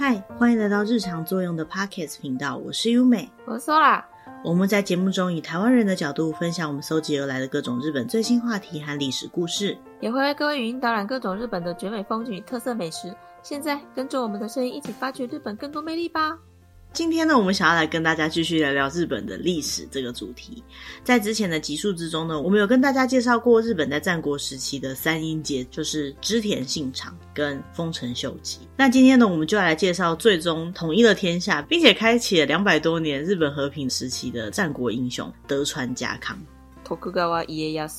嗨，欢迎来到日常作用的 Podcast 频道，我是优美，我说啦，我们在节目中以台湾人的角度分享我们搜集而来的各种日本最新话题和历史故事，也会为各位语音导览各种日本的绝美风景与特色美食。现在跟着我们的声音一起发掘日本更多魅力吧。今天呢，我们想要来跟大家继续聊聊日本的历史这个主题。在之前的集数之中呢，我们有跟大家介绍过日本在战国时期的三英杰，就是织田信长跟丰臣秀吉。那今天呢，我们就来介绍最终统一了天下，并且开启了两百多年日本和平时期的战国英雄德川家康。徳川家康。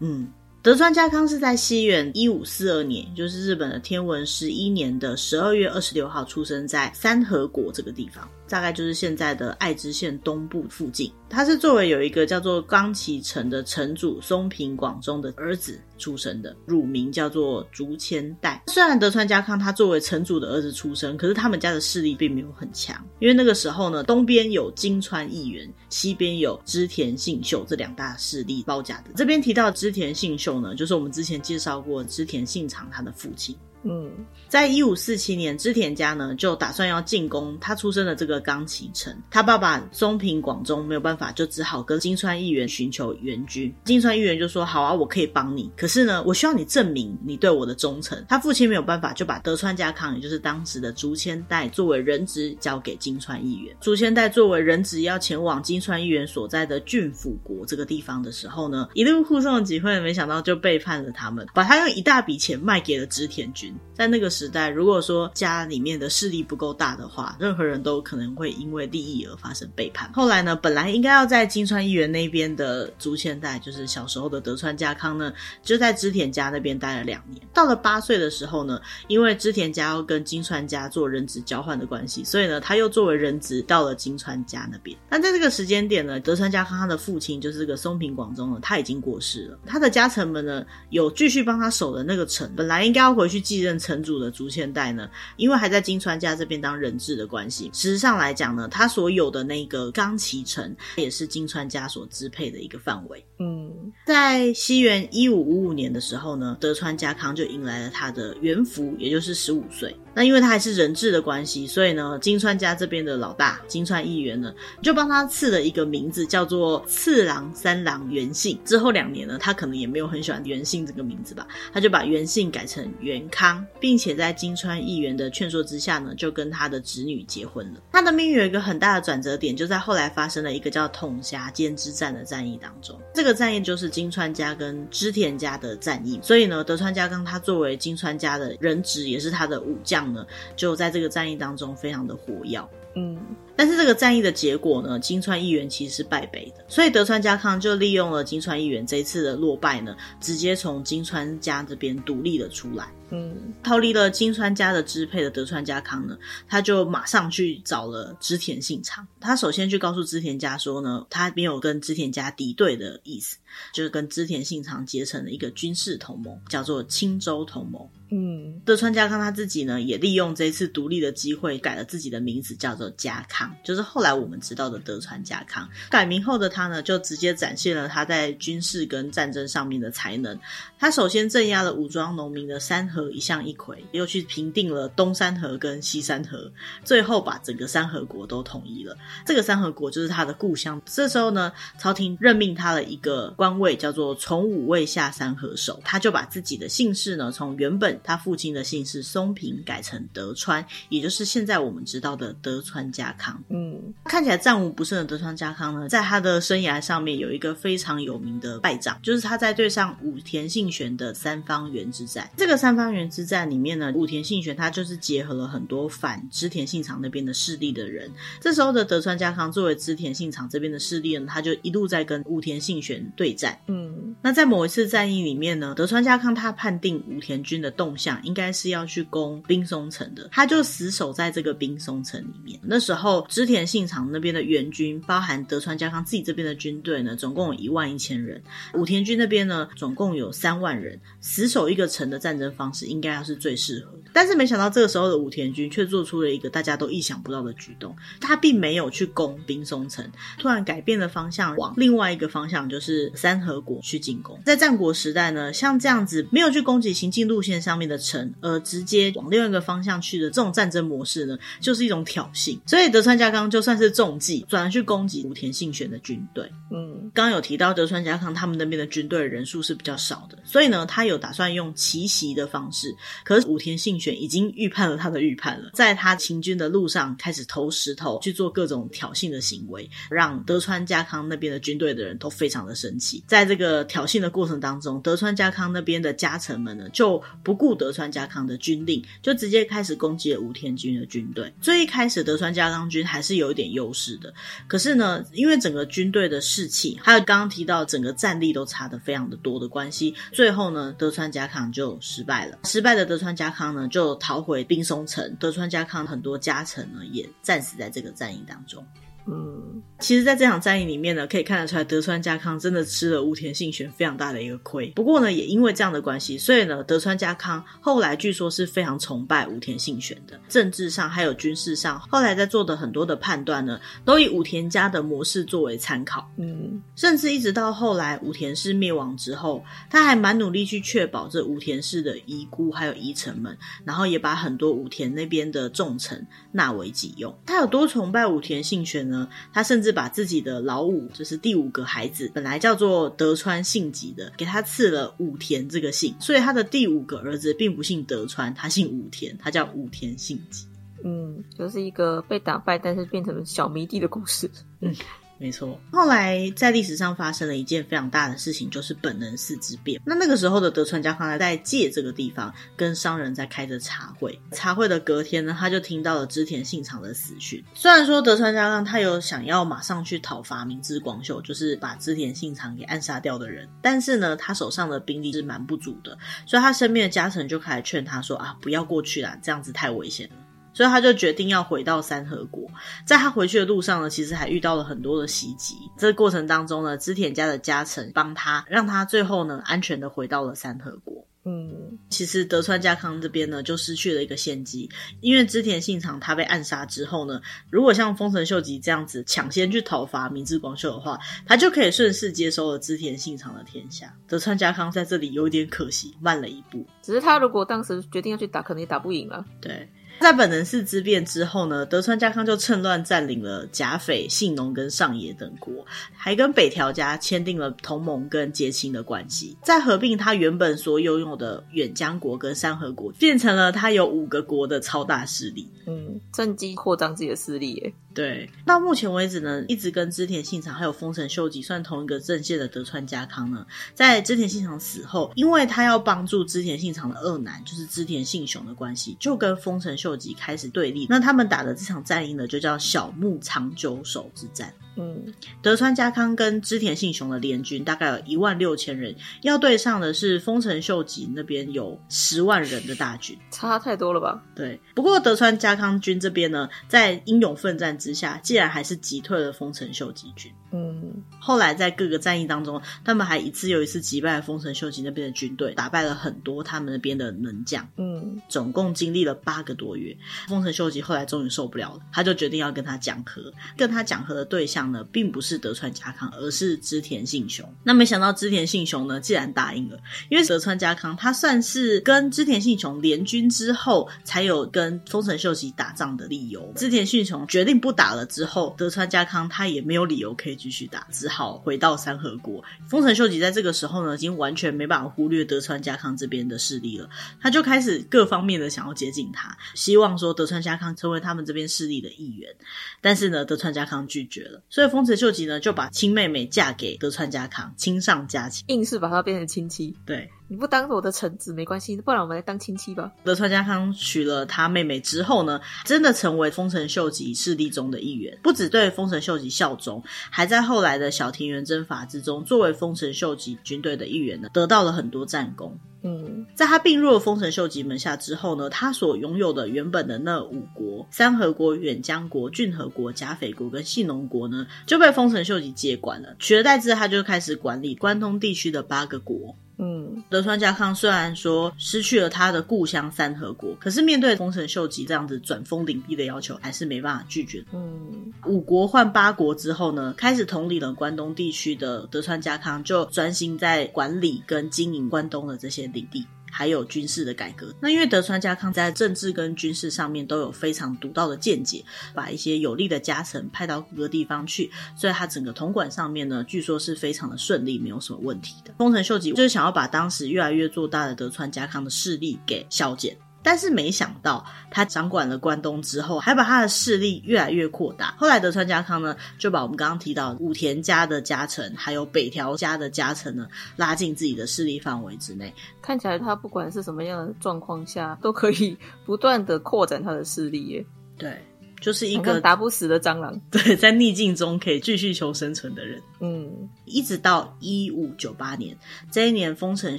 嗯。德川家康是在西元一五四二年，就是日本的天文十一年的十二月二十六号，出生在三河国这个地方。大概就是现在的爱知县东部附近。他是作为有一个叫做冈崎城的城主松平广忠的儿子出生的，乳名叫做竹千代。虽然德川家康他作为城主的儿子出生，可是他们家的势力并没有很强，因为那个时候呢，东边有金川义元，西边有织田信秀这两大势力包夹的。这边提到织田信秀呢，就是我们之前介绍过织田信长他的父亲。嗯，在一五四七年，织田家呢就打算要进攻他出生的这个冈崎城。他爸爸松平广忠没有办法，就只好跟金川义元寻求援军。金川义元就说：“好啊，我可以帮你，可是呢，我需要你证明你对我的忠诚。”他父亲没有办法，就把德川家康，也就是当时的竹千代作为人质交给金川义元。竹千代作为人质要前往金川义元所在的骏府国这个地方的时候呢，一路护送的机会，没想到就背叛了他们，把他用一大笔钱卖给了织田军。在那个时代，如果说家里面的势力不够大的话，任何人都可能会因为利益而发生背叛。后来呢，本来应该要在金川义元那边的竹千代，就是小时候的德川家康呢，就在织田家那边待了两年。到了八岁的时候呢，因为织田家要跟金川家做人质交换的关系，所以呢，他又作为人质到了金川家那边。但在这个时间点呢，德川家康他的父亲就是这个松平广忠呢，他已经过世了。他的家臣们呢，有继续帮他守的那个城，本来应该要回去继任城主的竹千代呢，因为还在金川家这边当人质的关系，实际上来讲呢，他所有的那个冈崎城也是金川家所支配的一个范围。嗯，在西元一五五五年的时候呢，德川家康就迎来了他的元服，也就是十五岁。那因为他还是人质的关系，所以呢，金川家这边的老大金川义元呢，就帮他赐了一个名字，叫做次郎三郎元信。之后两年呢，他可能也没有很喜欢元信这个名字吧，他就把元信改成元康，并且在金川义元的劝说之下呢，就跟他的侄女结婚了。他的命运有一个很大的转折点，就在后来发生了一个叫统辖间之战的战役当中。这个战役就是金川家跟织田家的战役，所以呢，德川家康他作为金川家的人质，也是他的武将。呢，就在这个战役当中非常的活跃，嗯，但是这个战役的结果呢，金川议员其实是败北的，所以德川家康就利用了金川议员这一次的落败呢，直接从金川家这边独立了出来，嗯，逃离了金川家的支配的德川家康呢，他就马上去找了织田信长，他首先去告诉织田家说呢，他没有跟织田家敌对的意思，就是跟织田信长结成了一个军事同盟，叫做青州同盟。嗯，德川家康他自己呢，也利用这次独立的机会，改了自己的名字，叫做家康，就是后来我们知道的德川家康。改名后的他呢，就直接展现了他在军事跟战争上面的才能。他首先镇压了武装农民的三河一向一揆，又去平定了东山河跟西山河，最后把整个三河国都统一了。这个三河国就是他的故乡。这时候呢，朝廷任命他的一个官位叫做从五位下山河守，他就把自己的姓氏呢，从原本他父亲的姓氏松平改成德川，也就是现在我们知道的德川家康。嗯，看起来战无不胜的德川家康呢，在他的生涯上面有一个非常有名的败仗，就是他在对上武田信玄的三方原之战。这个三方原之战里面呢，武田信玄他就是结合了很多反织田信长那边的势力的人。这时候的德川家康作为织田信长这边的势力呢，他就一路在跟武田信玄对战。嗯，那在某一次战役里面呢，德川家康他判定武田军的动向应该是要去攻冰松城的，他就死守在这个冰松城里面。那时候织田田信长那边的援军，包含德川家康自己这边的军队呢，总共有一万一千人。武田军那边呢，总共有三万人。死守一个城的战争方式，应该要是最适合的。但是没想到这个时候的武田军却做出了一个大家都意想不到的举动，他并没有去攻兵松城，突然改变了方向，往另外一个方向，就是三河国去进攻。在战国时代呢，像这样子没有去攻击行进路线上面的城，而直接往另外一个方向去的这种战争模式呢，就是一种挑衅。所以德川家康就算是中计，转而去攻击武田信玄的军队。嗯，刚刚有提到德川家康他们那边的军队人数是比较少的，所以呢，他有打算用奇袭的方式。可是武田信玄已经预判了他的预判了，在他行军的路上开始投石头，去做各种挑衅的行为，让德川家康那边的军队的人都非常的生气。在这个挑衅的过程当中，德川家康那边的家臣们呢，就不顾德川家康的军令，就直接开始攻击了武田军的军队。最一开始，德川家康军还是有一点优势的，可是呢，因为整个军队的士气，还有刚刚提到整个战力都差的非常的多的关系，最后呢，德川家康就失败了。失败的德川家康呢，就逃回滨松城。德川家康很多家臣呢，也战死在这个战役当中。嗯，其实，在这场战役里面呢，可以看得出来，德川家康真的吃了武田信玄非常大的一个亏。不过呢，也因为这样的关系，所以呢，德川家康后来据说是非常崇拜武田信玄的。政治上还有军事上，后来在做的很多的判断呢，都以武田家的模式作为参考。嗯，甚至一直到后来武田氏灭亡之后，他还蛮努力去确保这武田氏的遗孤还有遗臣们，然后也把很多武田那边的重臣纳为己用。他有多崇拜武田信玄呢？他甚至把自己的老五，就是第五个孩子，本来叫做德川信吉的，给他赐了武田这个姓，所以他的第五个儿子并不姓德川，他姓武田，他叫武田信吉。嗯，就是一个被打败，但是变成小迷弟的故事。嗯。没错，后来在历史上发生了一件非常大的事情，就是本能寺之变。那那个时候的德川家康还在借这个地方跟商人在开着茶会。茶会的隔天呢，他就听到了织田信长的死讯。虽然说德川家康他有想要马上去讨伐明智光秀，就是把织田信长给暗杀掉的人，但是呢，他手上的兵力是蛮不足的，所以他身边的家臣就开始劝他说啊，不要过去啦，这样子太危险了。所以他就决定要回到三河国，在他回去的路上呢，其实还遇到了很多的袭击。这个过程当中呢，织田家的家臣帮他，让他最后呢安全的回到了三河国。嗯，其实德川家康这边呢就失去了一个先机，因为织田信长他被暗杀之后呢，如果像丰臣秀吉这样子抢先去讨伐明智光秀的话，他就可以顺势接收了织田信长的天下。德川家康在这里有点可惜，慢了一步。只是他如果当时决定要去打，可能也打不赢了。对。在本能寺之变之后呢，德川家康就趁乱占领了甲斐、信浓跟上野等国，还跟北条家签订了同盟跟结亲的关系。再合并他原本所拥有的远江国跟山河国，变成了他有五个国的超大势力。嗯，趁机扩张自己的势力耶。对，到目前为止呢，一直跟织田信长还有丰臣秀吉算同一个阵线的德川家康呢，在织田信长死后，因为他要帮助织田信长的二男，就是织田信雄的关系，就跟丰臣秀开始对立。那他们打的这场战役呢，就叫小牧长久守之战。嗯，德川家康跟织田信雄的联军大概有一万六千人，要对上的是丰臣秀吉那边有十万人的大军，差太多了吧？对。不过德川家康军这边呢，在英勇奋战之下，竟然还是击退了丰臣秀吉军。嗯，后来在各个战役当中，他们还一次又一次击败了丰臣秀吉那边的军队，打败了很多他们那边的能将。嗯，总共经历了八个多月，丰臣秀吉后来终于受不了了，他就决定要跟他讲和。跟他讲和的对象呢，并不是德川家康，而是织田信雄。那没想到织田信雄呢，竟然答应了，因为德川家康他算是跟织田信雄联军之后，才有跟丰臣秀吉打仗的理由。织田信雄决定不打了之后，德川家康他也没有理由可以继续打，只好回到三河国。丰臣秀吉在这个时候呢，已经完全没办法忽略德川家康这边的势力了，他就开始各方面的想要接近他，希望说德川家康成为他们这边势力的一员。但是呢，德川家康拒绝了，所以丰臣秀吉呢就把亲妹妹嫁给德川家康，亲上加亲，硬是把她变成亲戚。对。你不当我的臣子没关系，不然我们来当亲戚吧。德川家康娶了他妹妹之后呢，真的成为丰臣秀吉势力中的一员，不只对丰臣秀吉效忠，还在后来的小田园征伐之中，作为丰臣秀吉军队的一员呢，得到了很多战功。嗯，在他并入了丰臣秀吉门下之后呢，他所拥有的原本的那五国——三河国、远江国、骏河国、甲斐国跟信浓国呢，就被丰臣秀吉接管了。取而代之，他就开始管理关东地区的八个国。嗯，德川家康虽然说失去了他的故乡三河国，可是面对丰臣秀吉这样子转封领地的要求，还是没办法拒绝。嗯，五国换八国之后呢，开始统领了关东地区的德川家康，就专心在管理跟经营关东的这些领地。还有军事的改革。那因为德川家康在政治跟军事上面都有非常独到的见解，把一些有力的家臣派到各个地方去，所以他整个统管上面呢，据说是非常的顺利，没有什么问题的。丰臣秀吉就是想要把当时越来越做大的德川家康的势力给削减。但是没想到，他掌管了关东之后，还把他的势力越来越扩大。后来德川家康呢，就把我们刚刚提到武田家的家臣，还有北条家的家臣呢，拉进自己的势力范围之内。看起来他不管是什么样的状况下，都可以不断的扩展他的势力耶。对，就是一个打不死的蟑螂。对，在逆境中可以继续求生存的人。嗯，一直到一五九八年，这一年丰臣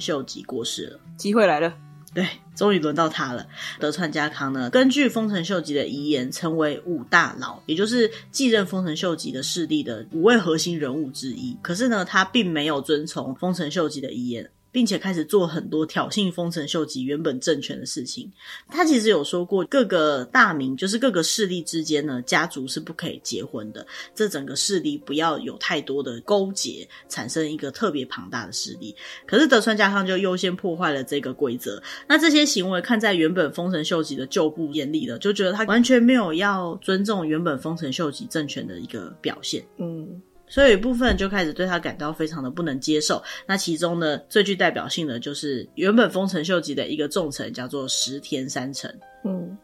秀吉过世了，机会来了。对，终于轮到他了。德川家康呢，根据丰臣秀吉的遗言，成为五大佬，也就是继任丰臣秀吉的势力的五位核心人物之一。可是呢，他并没有遵从丰臣秀吉的遗言。并且开始做很多挑衅丰臣秀吉原本政权的事情。他其实有说过，各个大名就是各个势力之间呢，家族是不可以结婚的。这整个势力不要有太多的勾结，产生一个特别庞大的势力。可是德川家康就优先破坏了这个规则。那这些行为看在原本丰臣秀吉的旧部眼里了，就觉得他完全没有要尊重原本丰臣秀吉政权的一个表现。嗯。所以有一部分人就开始对他感到非常的不能接受。那其中呢，最具代表性的就是原本丰臣秀吉的一个重臣，叫做石田三成。嗯，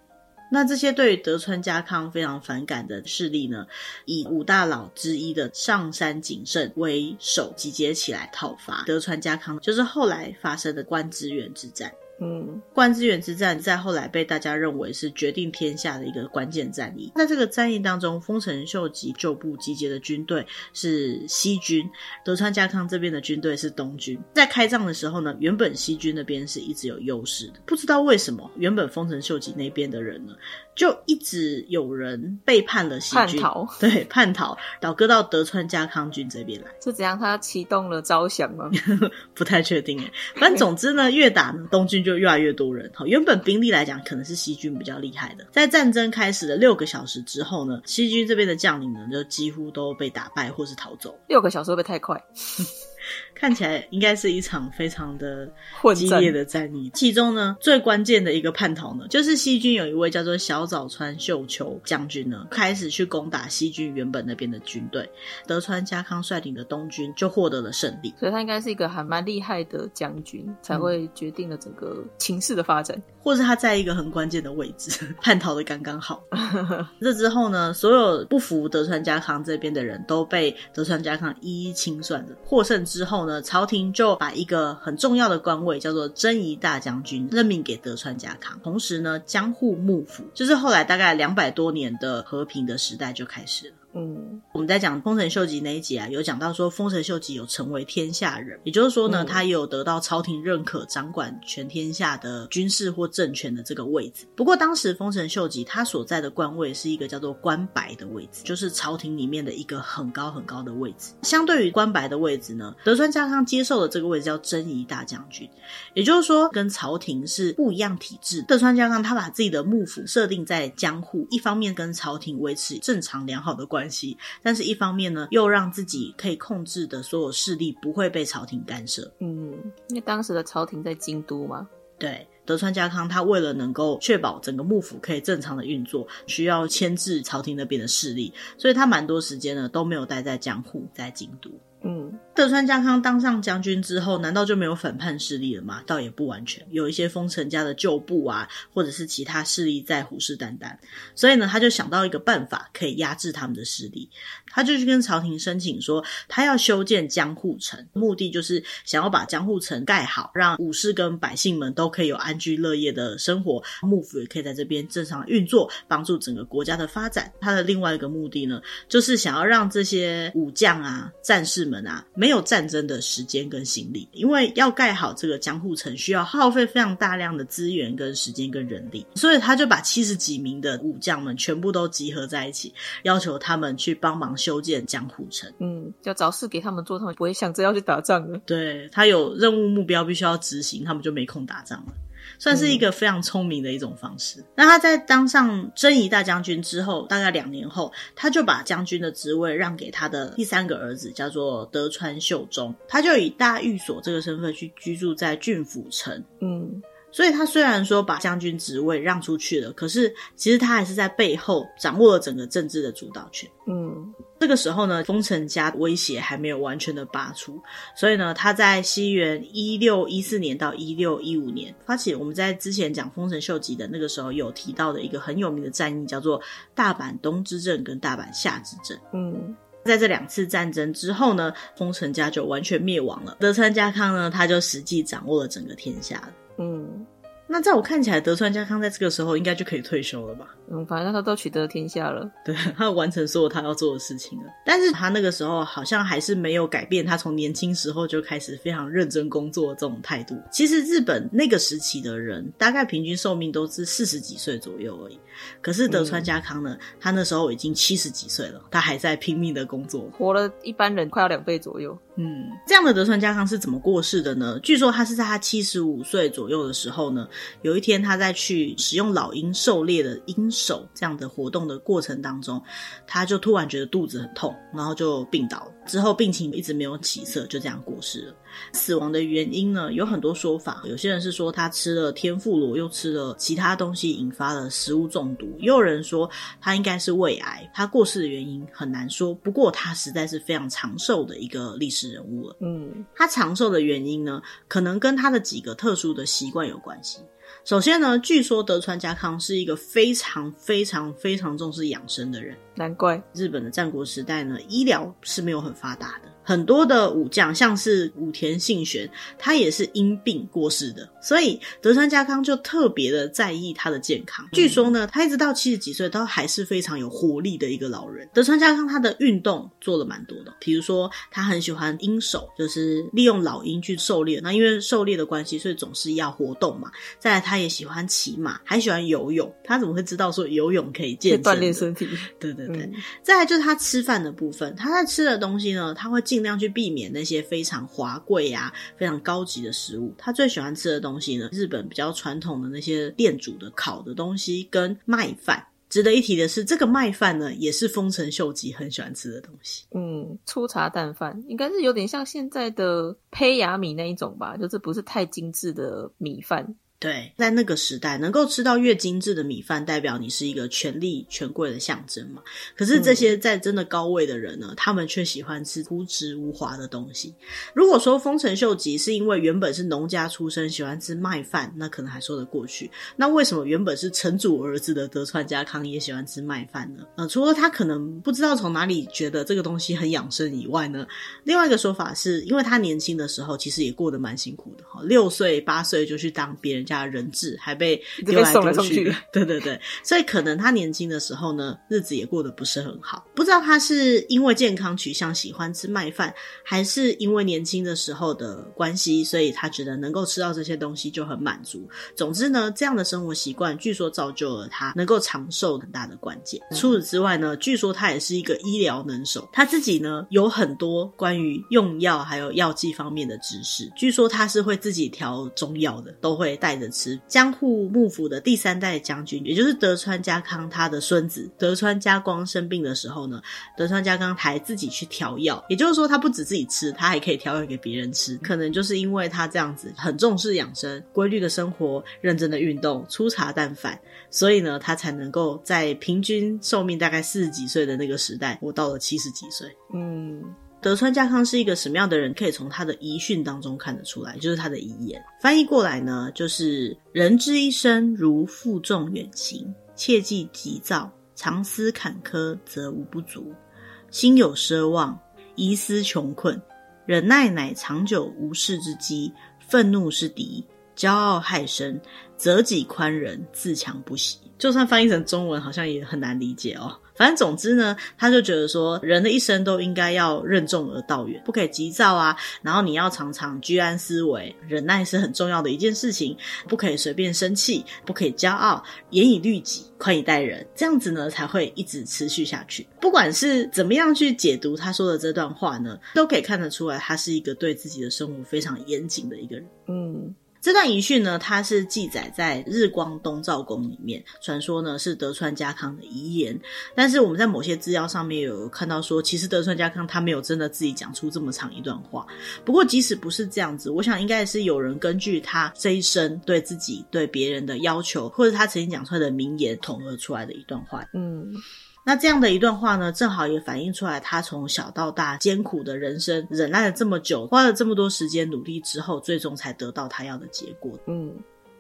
那这些对于德川家康非常反感的势力呢，以五大佬之一的上杉景胜为首，集结起来讨伐德川家康，就是后来发生的关知源之战。嗯，关知源之战在后来被大家认为是决定天下的一个关键战役。在这个战役当中，丰臣秀吉旧部集结的军队是西军，德川家康这边的军队是东军。在开战的时候呢，原本西军那边是一直有优势的，不知道为什么，原本丰臣秀吉那边的人呢，就一直有人背叛了西军，叛逃，对，叛逃，倒戈到德川家康军这边来。是怎样？他启动了招降吗？不太确定诶。反正总之呢，越打呢，东军就越来越多人。好，原本兵力来讲，可能是西军比较厉害的。在战争开始的六个小时之后呢，西军这边的将领呢，就几乎都被打败或是逃走。六个小时会不会太快？看起来应该是一场非常的激烈的战役。其中呢，最关键的一个叛逃呢，就是西军有一位叫做小早川秀秋将军呢，开始去攻打西军原本那边的军队。德川家康率领的东军就获得了胜利。所以他应该是一个还蛮厉害的将军，才会决定了整个情势的发展，嗯、或是他在一个很关键的位置，叛逃的刚刚好。这之后呢，所有不服德川家康这边的人都被德川家康一一清算了。获胜之后呢，朝廷就把一个很重要的官位叫做征夷大将军任命给德川家康，同时呢，江户幕府就是后来大概两百多年的和平的时代就开始了。嗯，我们在讲丰臣秀吉那一集啊，有讲到说丰臣秀吉有成为天下人，也就是说呢，嗯、他也有得到朝廷认可，掌管全天下的军事或政权的这个位置。不过当时丰臣秀吉他所在的官位是一个叫做官白的位置，就是朝廷里面的一个很高很高的位置。相对于官白的位置呢，德川家康接受的这个位置叫征夷大将军，也就是说跟朝廷是不一样体制。德川家康他把自己的幕府设定在江户，一方面跟朝廷维持正常良好的关系。关系，但是一方面呢，又让自己可以控制的所有势力不会被朝廷干涉。嗯，因为当时的朝廷在京都嘛。对，德川家康他为了能够确保整个幕府可以正常的运作，需要牵制朝廷那边的势力，所以他蛮多时间呢都没有待在江户，在京都。嗯，德川家康当上将军之后，难道就没有反叛势力了吗？倒也不完全，有一些丰臣家的旧部啊，或者是其他势力在虎视眈眈，所以呢，他就想到一个办法，可以压制他们的势力。他就去跟朝廷申请说，他要修建江户城，目的就是想要把江户城盖好，让武士跟百姓们都可以有安居乐业的生活，幕府也可以在这边正常运作，帮助整个国家的发展。他的另外一个目的呢，就是想要让这些武将啊、战士们啊，没有战争的时间跟心力，因为要盖好这个江户城需要耗费非常大量的资源跟时间跟人力，所以他就把七十几名的武将们全部都集合在一起，要求他们去帮忙修建江户城。嗯，要找事给他们做，他们不会想着要去打仗的。对，他有任务目标必须要执行，他们就没空打仗了。算是一个非常聪明的一种方式。嗯、那他在当上征夷大将军之后，大概两年后，他就把将军的职位让给他的第三个儿子，叫做德川秀忠。他就以大御所这个身份去居住在郡府城。嗯。所以他虽然说把将军职位让出去了，可是其实他还是在背后掌握了整个政治的主导权。嗯，这个时候呢，丰臣家威胁还没有完全的拔出，所以呢，他在西元一六一四年到一六一五年发起我们在之前讲丰臣秀吉的那个时候有提到的一个很有名的战役，叫做大阪东之阵跟大阪夏之阵。嗯，在这两次战争之后呢，丰臣家就完全灭亡了，德川家康呢，他就实际掌握了整个天下了。嗯，那在我看起来，德川家康在这个时候应该就可以退休了吧？嗯，反正他都取得天下了，对，他完成所有他要做的事情了。但是他那个时候好像还是没有改变他从年轻时候就开始非常认真工作的这种态度。其实日本那个时期的人，大概平均寿命都是四十几岁左右而已。可是德川家康呢，嗯、他那时候已经七十几岁了，他还在拼命的工作，活了一般人快要两倍左右。嗯，这样的德川家康是怎么过世的呢？据说他是在他七十五岁左右的时候呢，有一天他在去使用老鹰狩猎的鹰手这样的活动的过程当中，他就突然觉得肚子很痛，然后就病倒了。之后病情一直没有起色，就这样过世了。死亡的原因呢，有很多说法，有些人是说他吃了天妇罗，又吃了其他东西，引发了食物中毒；也有人说他应该是胃癌。他过世的原因很难说，不过他实在是非常长寿的一个历史人物了。嗯，他长寿的原因呢，可能跟他的几个特殊的习惯有关系。首先呢，据说德川家康是一个非常非常非常重视养生的人，难怪日本的战国时代呢，医疗是没有很发达的。很多的武将，像是武田信玄，他也是因病过世的，所以德川家康就特别的在意他的健康。据说呢，他一直到七十几岁都还是非常有活力的一个老人。德川家康他的运动做了蛮多的，比如说他很喜欢鹰手，就是利用老鹰去狩猎。那因为狩猎的关系，所以总是要活动嘛。再来，他也喜欢骑马，还喜欢游泳。他怎么会知道说游泳可以健身、锻炼身体？对对对。嗯、再来就是他吃饭的部分，他在吃的东西呢，他会。尽量去避免那些非常华贵啊、非常高级的食物。他最喜欢吃的东西东西呢，日本比较传统的那些店主的烤的东西跟麦饭。值得一提的是，这个麦饭呢，也是丰臣秀吉很喜欢吃的东西。嗯，粗茶淡饭，应该是有点像现在的胚芽米那一种吧，就是不是太精致的米饭。对，在那个时代，能够吃到越精致的米饭，代表你是一个权力、权贵的象征嘛。可是这些在真的高位的人呢，嗯、他们却喜欢吃朴质无华的东西。如果说丰臣秀吉是因为原本是农家出身，喜欢吃麦饭，那可能还说得过去。那为什么原本是城主儿子的德川家康也喜欢吃麦饭呢？呃，除了他可能不知道从哪里觉得这个东西很养生以外呢，另外一个说法是因为他年轻的时候其实也过得蛮辛苦的哈，六岁八岁就去当别人家人质还被丢来丢去，对对对，所以可能他年轻的时候呢，日子也过得不是很好。不知道他是因为健康取向喜欢吃麦饭，还是因为年轻的时候的关系，所以他觉得能够吃到这些东西就很满足。总之呢，这样的生活习惯据说造就了他能够长寿很大的关键。除此之外呢，据说他也是一个医疗能手，他自己呢有很多关于用药还有药剂方面的知识。据说他是会自己调中药的，都会带着吃。江户幕府的第三代将军，也就是德川家康他的孙子德川家光生病的时候呢，德川家康还自己去调药，也就是说他不止自己吃，他还可以调药给别人吃。可能就是因为他这样子很重视养生、规律的生活、认真的运动、粗茶淡饭，所以呢，他才能够在平均寿命大概四十几岁的那个时代，活到了七十几岁。嗯。德川家康是一个什么样的人？可以从他的遗训当中看得出来，就是他的遗言。翻译过来呢，就是人之一生如负重远行，切忌急躁，常思坎坷，则无不足；心有奢望，疑思穷困。忍耐乃长久无事之基，愤怒是敌，骄傲害身，责己宽仁，自强不息。就算翻译成中文，好像也很难理解哦。反正总之呢，他就觉得说，人的一生都应该要任重而道远，不可以急躁啊。然后你要常常居安思危，忍耐是很重要的一件事情，不可以随便生气，不可以骄傲，严以律己，宽以待人，这样子呢才会一直持续下去。不管是怎么样去解读他说的这段话呢，都可以看得出来，他是一个对自己的生活非常严谨的一个人。嗯。这段遗训呢，它是记载在日光东照宫里面，传说呢是德川家康的遗言。但是我们在某些资料上面有看到说，其实德川家康他没有真的自己讲出这么长一段话。不过即使不是这样子，我想应该也是有人根据他这一生对自己、对别人的要求，或者他曾经讲出来的名言统合出来的一段话。嗯。那这样的一段话呢，正好也反映出来他从小到大艰苦的人生，忍耐了这么久，花了这么多时间努力之后，最终才得到他要的结果。嗯，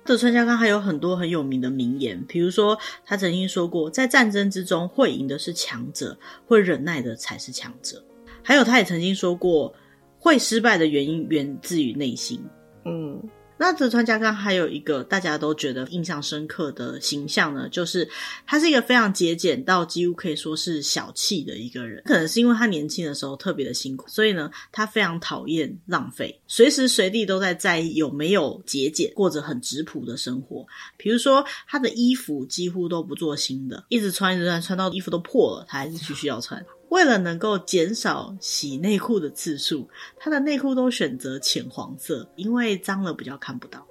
德川家康还有很多很有名的名言，比如说他曾经说过，在战争之中会赢的是强者，会忍耐的才是强者。还有他也曾经说过，会失败的原因源自于内心。嗯。那德川家康还有一个大家都觉得印象深刻的形象呢，就是他是一个非常节俭到几乎可以说是小气的一个人。可能是因为他年轻的时候特别的辛苦，所以呢，他非常讨厌浪费，随时随地都在在意有没有节俭，过着很质朴的生活。比如说，他的衣服几乎都不做新的，一直穿一直穿，穿到衣服都破了，他还是继续要穿。为了能够减少洗内裤的次数，他的内裤都选择浅黄色，因为脏了比较看不到。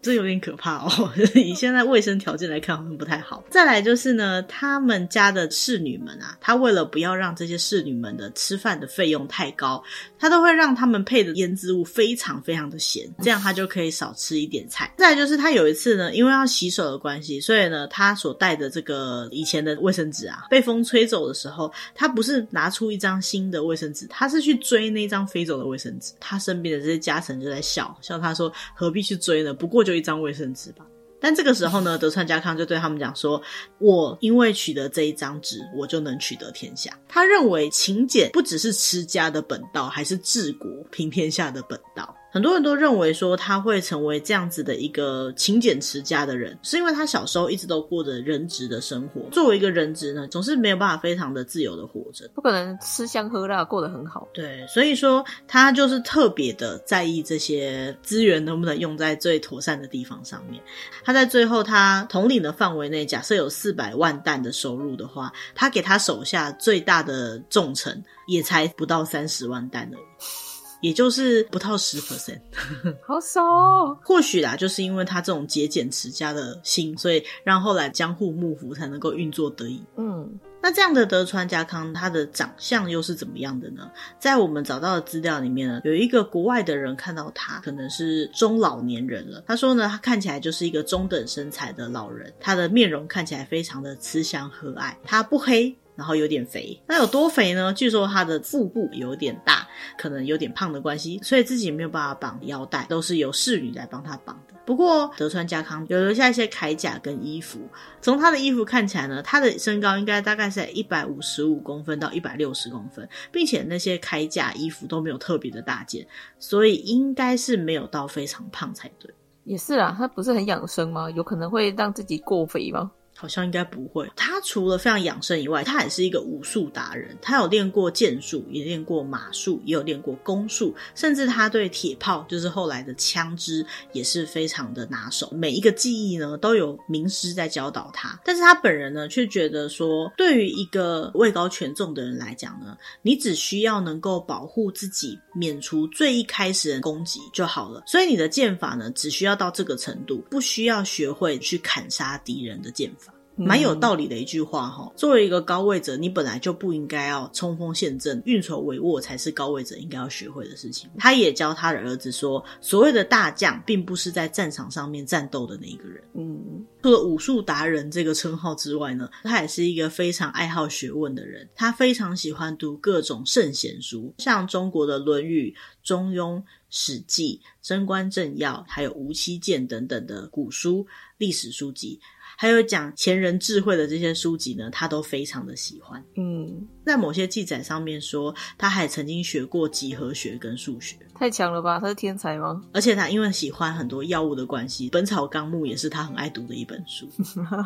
这有点可怕哦，以现在卫生条件来看，好像不太好。再来就是呢，他们家的侍女们啊，他为了不要让这些侍女们的吃饭的费用太高，他都会让他们配的腌制物非常非常的咸，这样他就可以少吃一点菜。再来就是他有一次呢，因为要洗手的关系，所以呢，他所带的这个以前的卫生纸啊，被风吹走的时候，他不是拿出一张新的卫生纸，他是去追那张飞走的卫生纸。他身边的这些家臣就在笑，笑他说何必去追呢？不过就一张卫生纸吧，但这个时候呢，德川家康就对他们讲说：“我因为取得这一张纸，我就能取得天下。”他认为勤俭不只是持家的本道，还是治国平天下的本道。很多人都认为说他会成为这样子的一个勤俭持家的人，是因为他小时候一直都过着人质的生活。作为一个人质呢，总是没有办法非常的自由的活着，不可能吃香喝辣过得很好。对，所以说他就是特别的在意这些资源能不能用在最妥善的地方上面。他在最后他统领的范围内，假设有四百万担的收入的话，他给他手下最大的重臣也才不到三十万担而已。也就是不到十 percent，好少哦。或许啦，就是因为他这种节俭持家的心，所以让后来江户幕府才能够运作得以。嗯，那这样的德川家康，他的长相又是怎么样的呢？在我们找到的资料里面呢，有一个国外的人看到他，可能是中老年人了。他说呢，他看起来就是一个中等身材的老人，他的面容看起来非常的慈祥和蔼，他不黑。然后有点肥，那有多肥呢？据说他的腹部有点大，可能有点胖的关系，所以自己没有办法绑腰带，都是由侍女来帮他绑的。不过德川家康有留下一些铠甲跟衣服，从他的衣服看起来呢，他的身高应该大概是在一百五十五公分到一百六十公分，并且那些铠甲衣服都没有特别的大件，所以应该是没有到非常胖才对。也是啊，他不是很养生吗？有可能会让自己过肥吗？好像应该不会。他除了非常养生以外，他也是一个武术达人。他有练过剑术，也练过马术，也有练过弓术，甚至他对铁炮，就是后来的枪支，也是非常的拿手。每一个技艺呢，都有名师在教导他。但是他本人呢，却觉得说，对于一个位高权重的人来讲呢，你只需要能够保护自己，免除最一开始的攻击就好了。所以你的剑法呢，只需要到这个程度，不需要学会去砍杀敌人的剑法。蛮有道理的一句话哈。作为一个高位者，你本来就不应该要冲锋陷阵、运筹帷幄，才是高位者应该要学会的事情。他也教他的儿子说，所谓的大将，并不是在战场上面战斗的那一个人。嗯，除了武术达人这个称号之外呢，他也是一个非常爱好学问的人。他非常喜欢读各种圣贤书，像中国的《论语》、《中庸》、《史记》、《贞观政要》，还有《吴七剑》等等的古书、历史书籍。还有讲前人智慧的这些书籍呢，他都非常的喜欢。嗯，在某些记载上面说，他还曾经学过几何学跟数学。太强了吧？他是天才吗？而且他因为喜欢很多药物的关系，《本草纲目》也是他很爱读的一本书。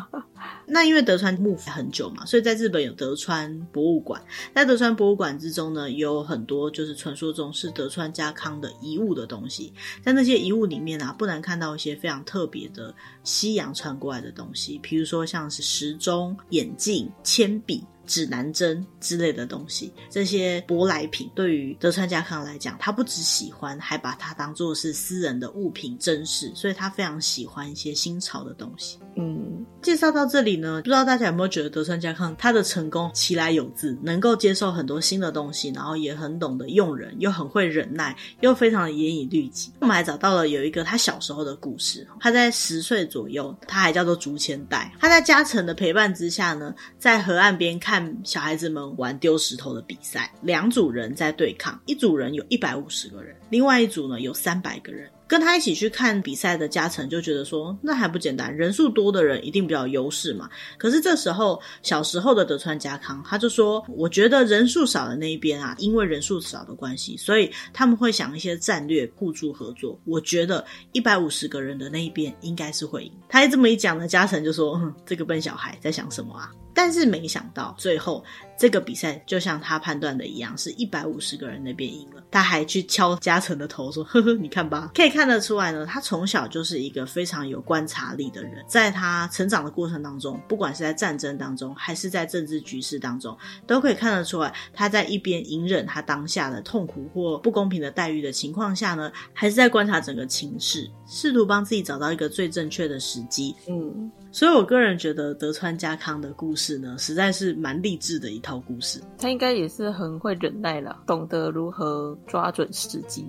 那因为德川幕府很久嘛，所以在日本有德川博物馆。在德川博物馆之中呢，有很多就是传说中是德川家康的遗物的东西。在那些遗物里面啊，不难看到一些非常特别的西洋传过来的东西，比如说像是时钟、眼镜、铅笔。指南针之类的东西，这些舶来品对于德川家康来讲，他不只喜欢，还把它当做是私人的物品珍视，所以他非常喜欢一些新潮的东西。嗯，介绍到这里呢，不知道大家有没有觉得德川家康他的成功其来有自，能够接受很多新的东西，然后也很懂得用人，又很会忍耐，又非常的严以律己。我们还找到了有一个他小时候的故事，他在十岁左右，他还叫做竹千代，他在家臣的陪伴之下呢，在河岸边看。看小孩子们玩丢石头的比赛，两组人在对抗，一组人有一百五十个人，另外一组呢有三百个人。跟他一起去看比赛的家臣就觉得说，那还不简单，人数多的人一定比较优势嘛。可是这时候小时候的德川家康他就说，我觉得人数少的那一边啊，因为人数少的关系，所以他们会想一些战略互助合作。我觉得一百五十个人的那一边应该是会赢。他一这么一讲呢，家臣就说，哼，这个笨小孩在想什么啊？但是没想到，最后这个比赛就像他判断的一样，是一百五十个人那边赢了。他还去敲家臣的头说：“呵呵，你看吧，可以看得出来呢，他从小就是一个非常有观察力的人。在他成长的过程当中，不管是在战争当中，还是在政治局势当中，都可以看得出来，他在一边隐忍他当下的痛苦或不公平的待遇的情况下呢，还是在观察整个情势，试图帮自己找到一个最正确的时机。”嗯。所以，我个人觉得德川家康的故事呢，实在是蛮励志的一套故事。他应该也是很会忍耐了，懂得如何抓准时机。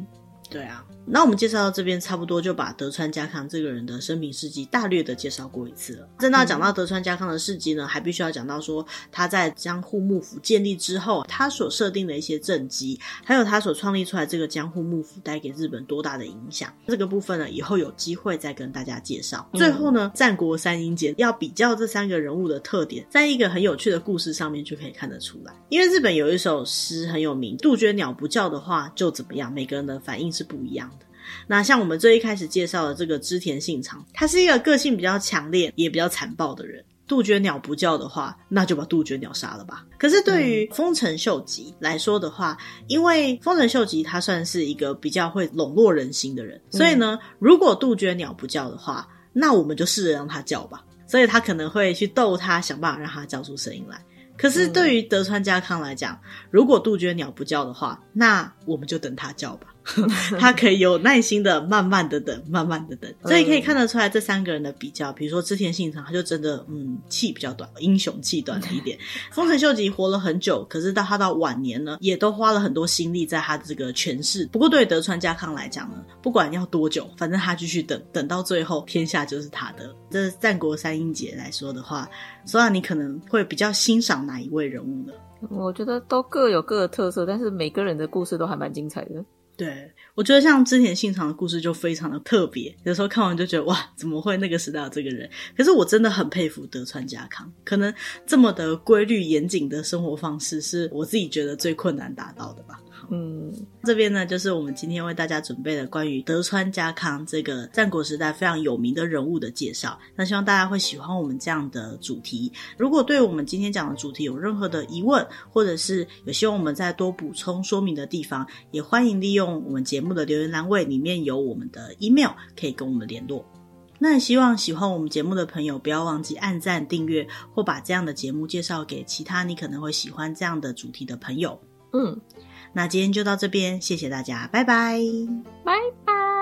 对啊。那我们介绍到这边，差不多就把德川家康这个人的生平事迹大略的介绍过一次了。真的要讲到德川家康的事迹呢，还必须要讲到说他在江户幕府建立之后，他所设定的一些政绩，还有他所创立出来这个江户幕府带给日本多大的影响。这个部分呢，以后有机会再跟大家介绍。最后呢，战国三英杰要比较这三个人物的特点，在一个很有趣的故事上面就可以看得出来。因为日本有一首诗很有名，“杜鹃鸟不叫的话就怎么样”，每个人的反应是不一样的。那像我们最一开始介绍的这个织田信长，他是一个个性比较强烈，也比较残暴的人。杜鹃鸟不叫的话，那就把杜鹃鸟杀了吧。可是对于丰臣秀吉来说的话，嗯、因为丰臣秀吉他算是一个比较会笼络人心的人，所以呢，如果杜鹃鸟不叫的话，那我们就试着让它叫吧。所以他可能会去逗它，想办法让它叫出声音来。可是对于德川家康来讲，如果杜鹃鸟不叫的话，那我们就等它叫吧。他可以有耐心的慢慢的等，慢慢的等，所以可以看得出来这三个人的比较。比如说织田信长，他就真的嗯气比较短，英雄气短了一点。丰臣秀吉活了很久，可是到他到晚年呢，也都花了很多心力在他这个权势。不过对于德川家康来讲呢，不管要多久，反正他继续等，等到最后天下就是他的。这战国三英杰来说的话，所以你可能会比较欣赏哪一位人物呢？我觉得都各有各的特色，但是每个人的故事都还蛮精彩的。对，我觉得像织田信长的故事就非常的特别，有时候看完就觉得哇，怎么会那个时代有这个人？可是我真的很佩服德川家康，可能这么的规律严谨的生活方式是我自己觉得最困难达到的吧。嗯，这边呢，就是我们今天为大家准备的关于德川家康这个战国时代非常有名的人物的介绍。那希望大家会喜欢我们这样的主题。如果对我们今天讲的主题有任何的疑问，或者是有希望我们再多补充说明的地方，也欢迎利用我们节目的留言栏位里面有我们的 email，可以跟我们联络。那希望喜欢我们节目的朋友不要忘记按赞、订阅，或把这样的节目介绍给其他你可能会喜欢这样的主题的朋友。嗯。那今天就到这边，谢谢大家，拜拜，拜拜。